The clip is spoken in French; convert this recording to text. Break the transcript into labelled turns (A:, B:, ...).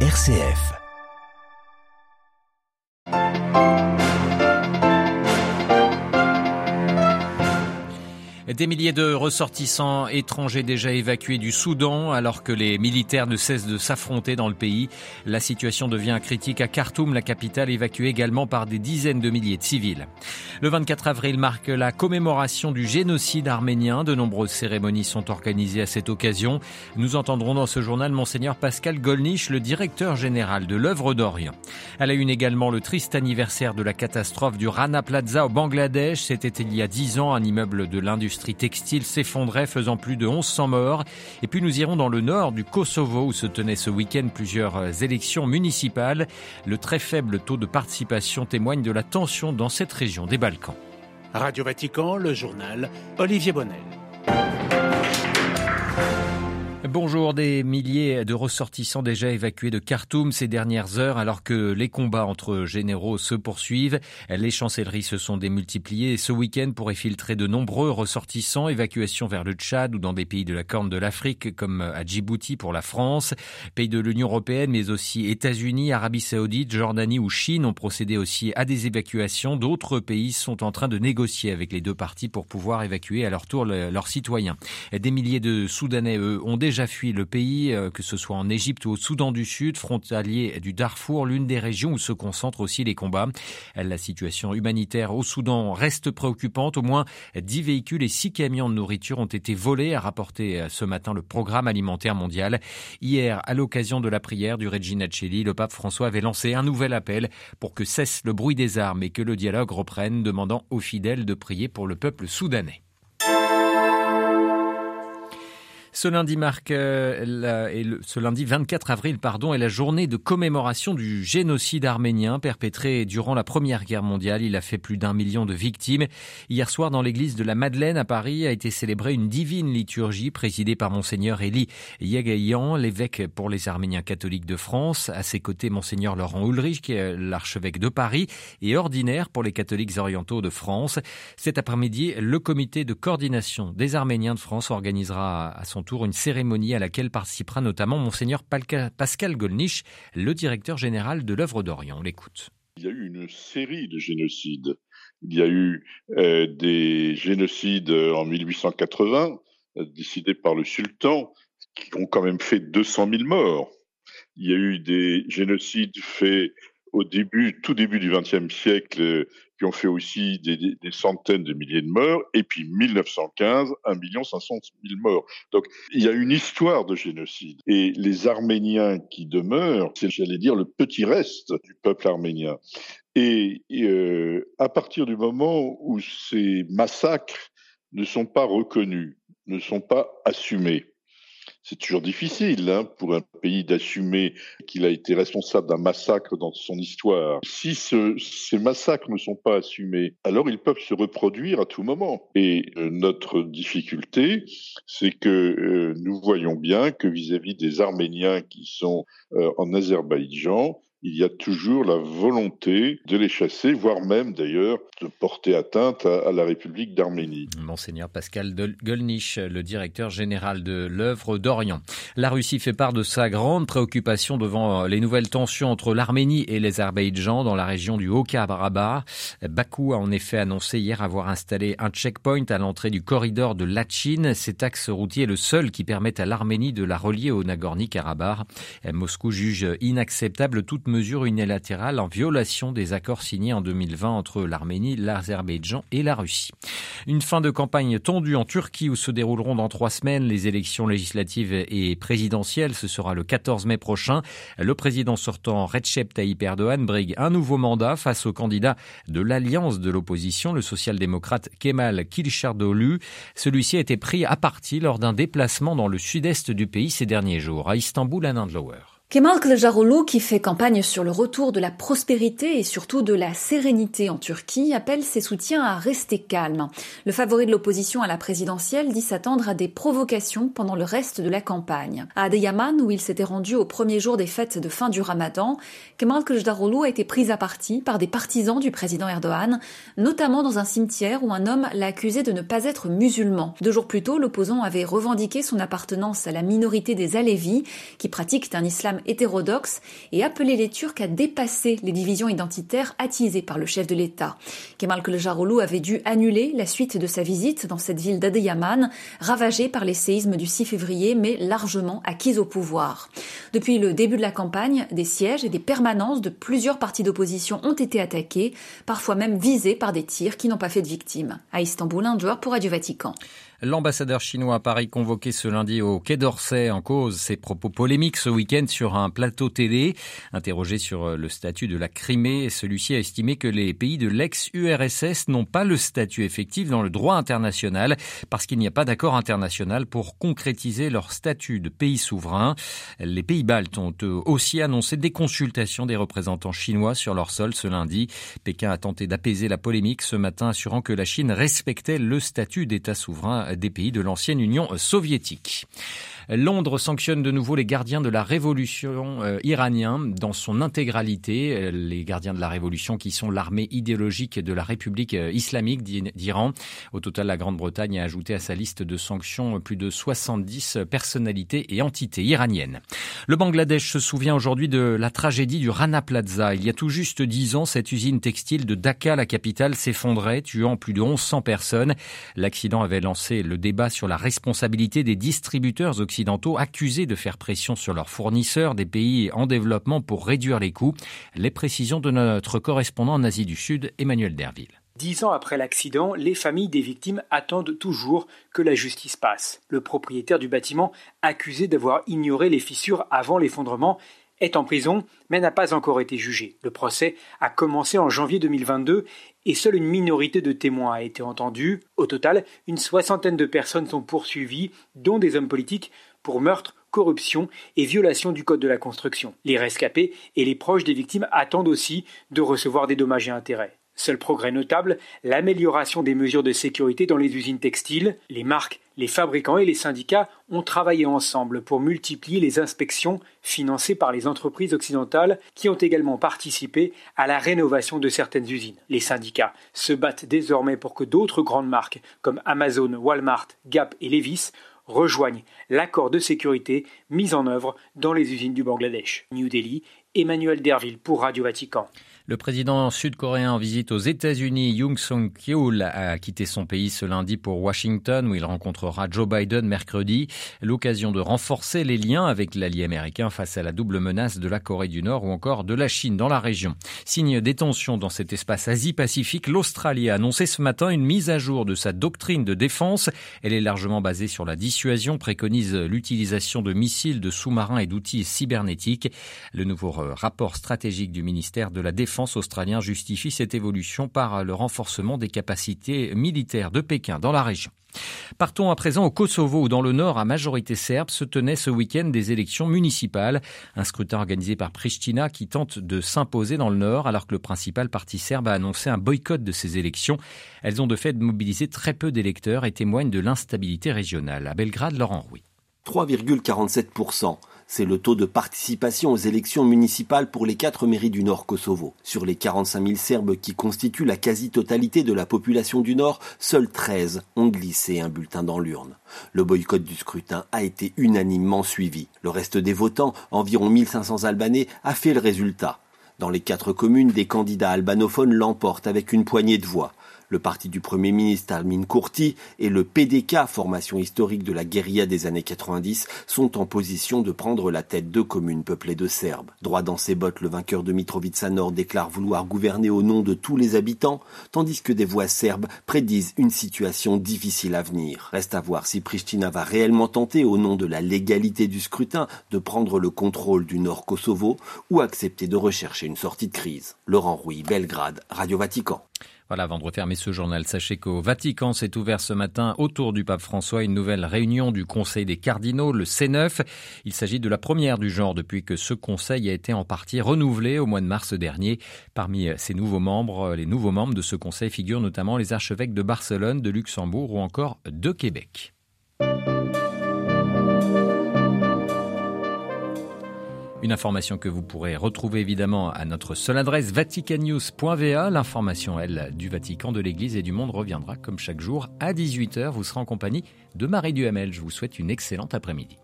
A: RCF. Des milliers de ressortissants étrangers déjà évacués du Soudan alors que les militaires ne cessent de s'affronter dans le pays. La situation devient critique à Khartoum, la capitale évacuée également par des dizaines de milliers de civils. Le 24 avril marque la commémoration du génocide arménien. De nombreuses cérémonies sont organisées à cette occasion. Nous entendrons dans ce journal Monseigneur Pascal Golnisch, le directeur général de l'œuvre d'Orient. Elle a une également le triste anniversaire de la catastrophe du Rana Plaza au Bangladesh. C'était il y a dix ans un immeuble de l'industrie textile s'effondrait, faisant plus de 1100 morts. Et puis nous irons dans le nord du Kosovo, où se tenaient ce week-end plusieurs euh, élections municipales. Le très faible taux de participation témoigne de la tension dans cette région des Balkans.
B: Radio Vatican, le journal Olivier Bonnel.
A: Bonjour, des milliers de ressortissants déjà évacués de Khartoum ces dernières heures alors que les combats entre généraux se poursuivent. Les chancelleries se sont démultipliées ce week-end pour filtrer de nombreux ressortissants. Évacuation vers le Tchad ou dans des pays de la Corne de l'Afrique comme à Djibouti pour la France. Pays de l'Union européenne mais aussi États-Unis, Arabie saoudite, Jordanie ou Chine ont procédé aussi à des évacuations. D'autres pays sont en train de négocier avec les deux parties pour pouvoir évacuer à leur tour leurs citoyens. Des milliers de Soudanais, eux, ont déjà fui le pays, euh, que ce soit en Égypte ou au Soudan du Sud, frontalier du Darfour, l'une des régions où se concentrent aussi les combats. La situation humanitaire au Soudan reste préoccupante. Au moins 10 véhicules et 6 camions de nourriture ont été volés, a rapporté euh, ce matin le programme alimentaire mondial. Hier, à l'occasion de la prière du Regina Celli, le pape François avait lancé un nouvel appel pour que cesse le bruit des armes et que le dialogue reprenne, demandant aux fidèles de prier pour le peuple soudanais. Ce lundi marque euh, et ce lundi 24 avril pardon est la journée de commémoration du génocide arménien perpétré durant la Première Guerre mondiale. Il a fait plus d'un million de victimes. Hier soir dans l'église de la Madeleine à Paris a été célébrée une divine liturgie présidée par monseigneur Élie Yagayan, l'évêque pour les Arméniens catholiques de France. À ses côtés monseigneur Laurent Ulrich, l'archevêque de Paris et ordinaire pour les catholiques orientaux de France. Cet après-midi, le comité de coordination des Arméniens de France organisera à son tour une cérémonie à laquelle participera notamment Monseigneur Pascal Golnisch, le directeur général de l'œuvre d'Orient. On l'écoute.
C: Il y a eu une série de génocides. Il y a eu euh, des génocides en 1880, euh, décidés par le sultan, qui ont quand même fait 200 000 morts. Il y a eu des génocides faits au début, tout début du XXe siècle, qui ont fait aussi des, centaines de milliers de morts, et puis 1915, 1 500 000 morts. Donc il y a une histoire de génocide. Et les Arméniens qui demeurent, c'est, j'allais dire, le petit reste du peuple arménien. Et euh, à partir du moment où ces massacres ne sont pas reconnus, ne sont pas assumés, c'est toujours difficile hein, pour un pays d'assumer qu'il a été responsable d'un massacre dans son histoire. Si ces massacres ne sont pas assumés, alors ils peuvent se reproduire à tout moment. Et euh, notre difficulté, c'est que euh, nous voyons bien que vis-à-vis des Arméniens qui sont euh, en Azerbaïdjan, il y a toujours la volonté de les chasser, voire même d'ailleurs de porter atteinte à, la République d'Arménie.
A: Monseigneur Pascal Golnisch, le directeur général de l'œuvre d'Orient. La Russie fait part de sa grande préoccupation devant euh, les nouvelles tensions entre l'Arménie et l'Azerbaïdjan dans la région du Haut-Karabakh. Bakou a en effet annoncé hier avoir installé un checkpoint à l'entrée du corridor de Lachin. Cet axe routier est le seul qui permet à l'Arménie de la relier au Nagorno-Karabakh. Moscou juge inacceptable toute unilatérale en violation des accords signés en 2020 entre l'Arménie, l'Azerbaïdjan et la Russie. Une fin de campagne tendue en Turquie où se dérouleront dans trois semaines les élections législatives et présidentielles. Ce sera le 14 mai prochain. Le président sortant Recep Tayyip Erdogan brigue un nouveau mandat face au candidat de l'alliance de l'opposition, le social-démocrate Kemal Kılıçdaroğlu. Celui-ci a été pris à partie lors d'un déplacement dans le sud-est du pays ces derniers jours, à Istanbul, à Nandlower.
D: Kemal Kılıçdaroğlu, qui fait campagne sur le retour de la prospérité et surtout de la sérénité en Turquie, appelle ses soutiens à rester calmes. Le favori de l'opposition à la présidentielle dit s'attendre à des provocations pendant le reste de la campagne. À Adeyaman, où il s'était rendu au premier jour des fêtes de fin du ramadan, Kemal Kılıçdaroğlu a été pris à partie par des partisans du président Erdogan, notamment dans un cimetière où un homme l'a accusé de ne pas être musulman. Deux jours plus tôt, l'opposant avait revendiqué son appartenance à la minorité des Alévis, qui pratiquent un islam islam hétérodoxe et appelé les Turcs à dépasser les divisions identitaires attisées par le chef de l'État. Kemal Kılıçdaroğlu avait dû annuler la suite de sa visite dans cette ville d'Adıyaman, ravagée par les séismes du 6 février mais largement acquise au pouvoir. Depuis le début de la campagne, des sièges et des permanences de plusieurs partis d'opposition ont été attaqués, parfois même visés par des tirs qui n'ont pas fait de victimes. À Istanbul, un joueur pour Radio Vatican.
A: L'ambassadeur chinois à Paris convoqué ce lundi au Quai d'Orsay en cause ses propos polémiques ce week-end sur un plateau télé. Interrogé sur le statut de la Crimée, celui-ci a estimé que les pays de l'ex-URSS n'ont pas le statut effectif dans le droit international parce qu'il n'y a pas d'accord international pour concrétiser leur statut de pays souverain. Les pays baltes ont aussi annoncé des consultations des représentants chinois sur leur sol ce lundi. Pékin a tenté d'apaiser la polémique ce matin, assurant que la Chine respectait le statut d'État souverain des pays de l'ancienne Union soviétique. Londres sanctionne de nouveau les gardiens de la révolution euh, iranienne dans son intégralité. Euh, les gardiens de la révolution qui sont l'armée idéologique de la République euh, islamique d'Iran. Au total, la Grande-Bretagne a ajouté à sa liste de sanctions plus de 70 personnalités et entités iraniennes. Le Bangladesh se souvient aujourd'hui de la tragédie du Rana Plaza. Il y a tout juste dix ans, cette usine textile de Dhaka, la capitale, s'effondrait, tuant plus de 1100 personnes. L'accident avait lancé le débat sur la responsabilité des distributeurs occidentaux accusés de faire pression sur leurs fournisseurs des pays en développement pour réduire les coûts. Les précisions de notre correspondant en Asie du Sud, Emmanuel Derville.
E: Dix ans après l'accident, les familles des victimes attendent toujours que la justice passe. Le propriétaire du bâtiment, accusé d'avoir ignoré les fissures avant l'effondrement, est en prison mais n'a pas encore été jugé. Le procès a commencé en janvier 2022 et seule une minorité de témoins a été entendue. Au total, une soixantaine de personnes sont poursuivies, dont des hommes politiques, pour meurtre, corruption et violation du Code de la construction. Les rescapés et les proches des victimes attendent aussi de recevoir des dommages et intérêts. Seul progrès notable, l'amélioration des mesures de sécurité dans les usines textiles. Les marques, les fabricants et les syndicats ont travaillé ensemble pour multiplier les inspections financées par les entreprises occidentales qui ont également participé à la rénovation de certaines usines. Les syndicats se battent désormais pour que d'autres grandes marques comme Amazon, Walmart, Gap et Levis rejoignent l'accord de sécurité mis en œuvre dans les usines du Bangladesh. New Delhi, Emmanuel Derville pour Radio Vatican.
A: Le président sud-coréen en visite aux États-Unis, Yoon Song-yeol, a quitté son pays ce lundi pour Washington où il rencontrera Joe Biden mercredi. L'occasion de renforcer les liens avec l'allié américain face à la double menace de la Corée du Nord ou encore de la Chine dans la région. Signe des tensions dans cet espace Asie-Pacifique, l'Australie a annoncé ce matin une mise à jour de sa doctrine de défense. Elle est largement basée sur la dissuasion, préconise l'utilisation de missiles, de sous-marins et d'outils cybernétiques. Le nouveau rapport stratégique du ministère de la Défense défense australien justifie cette évolution par le renforcement des capacités militaires de Pékin dans la région. Partons à présent au Kosovo où dans le nord à majorité serbe se tenaient ce week-end des élections municipales. Un scrutin organisé par Pristina qui tente de s'imposer dans le nord alors que le principal parti serbe a annoncé un boycott de ces élections. Elles ont de fait mobilisé très peu d'électeurs et témoignent de l'instabilité régionale. À Belgrade, Laurent Rouy.
F: 3,47%. C'est le taux de participation aux élections municipales pour les quatre mairies du Nord Kosovo. Sur les 45 000 Serbes qui constituent la quasi-totalité de la population du Nord, seuls 13 ont glissé un bulletin dans l'urne. Le boycott du scrutin a été unanimement suivi. Le reste des votants, environ 1500 Albanais, a fait le résultat. Dans les quatre communes, des candidats albanophones l'emportent avec une poignée de voix. Le parti du Premier ministre Armin Kurti et le PDK, formation historique de la guérilla des années 90, sont en position de prendre la tête de communes peuplées de Serbes. Droit dans ses bottes, le vainqueur de Mitrovica Nord déclare vouloir gouverner au nom de tous les habitants, tandis que des voix serbes prédisent une situation difficile à venir. Reste à voir si Pristina va réellement tenter, au nom de la légalité du scrutin, de prendre le contrôle du Nord Kosovo ou accepter de rechercher une sortie de crise. Laurent Rouy, Belgrade, Radio Vatican.
A: Voilà, avant de refermer ce journal, sachez qu'au Vatican s'est ouvert ce matin autour du pape François une nouvelle réunion du Conseil des cardinaux, le C9. Il s'agit de la première du genre depuis que ce conseil a été en partie renouvelé au mois de mars dernier. Parmi ces nouveaux membres, les nouveaux membres de ce conseil figurent notamment les archevêques de Barcelone, de Luxembourg ou encore de Québec. Une information que vous pourrez retrouver évidemment à notre seule adresse vaticannews.va. L'information, elle, du Vatican, de l'Église et du monde reviendra comme chaque jour à 18h. Vous serez en compagnie de Marie Duhamel. Je vous souhaite une excellente après-midi.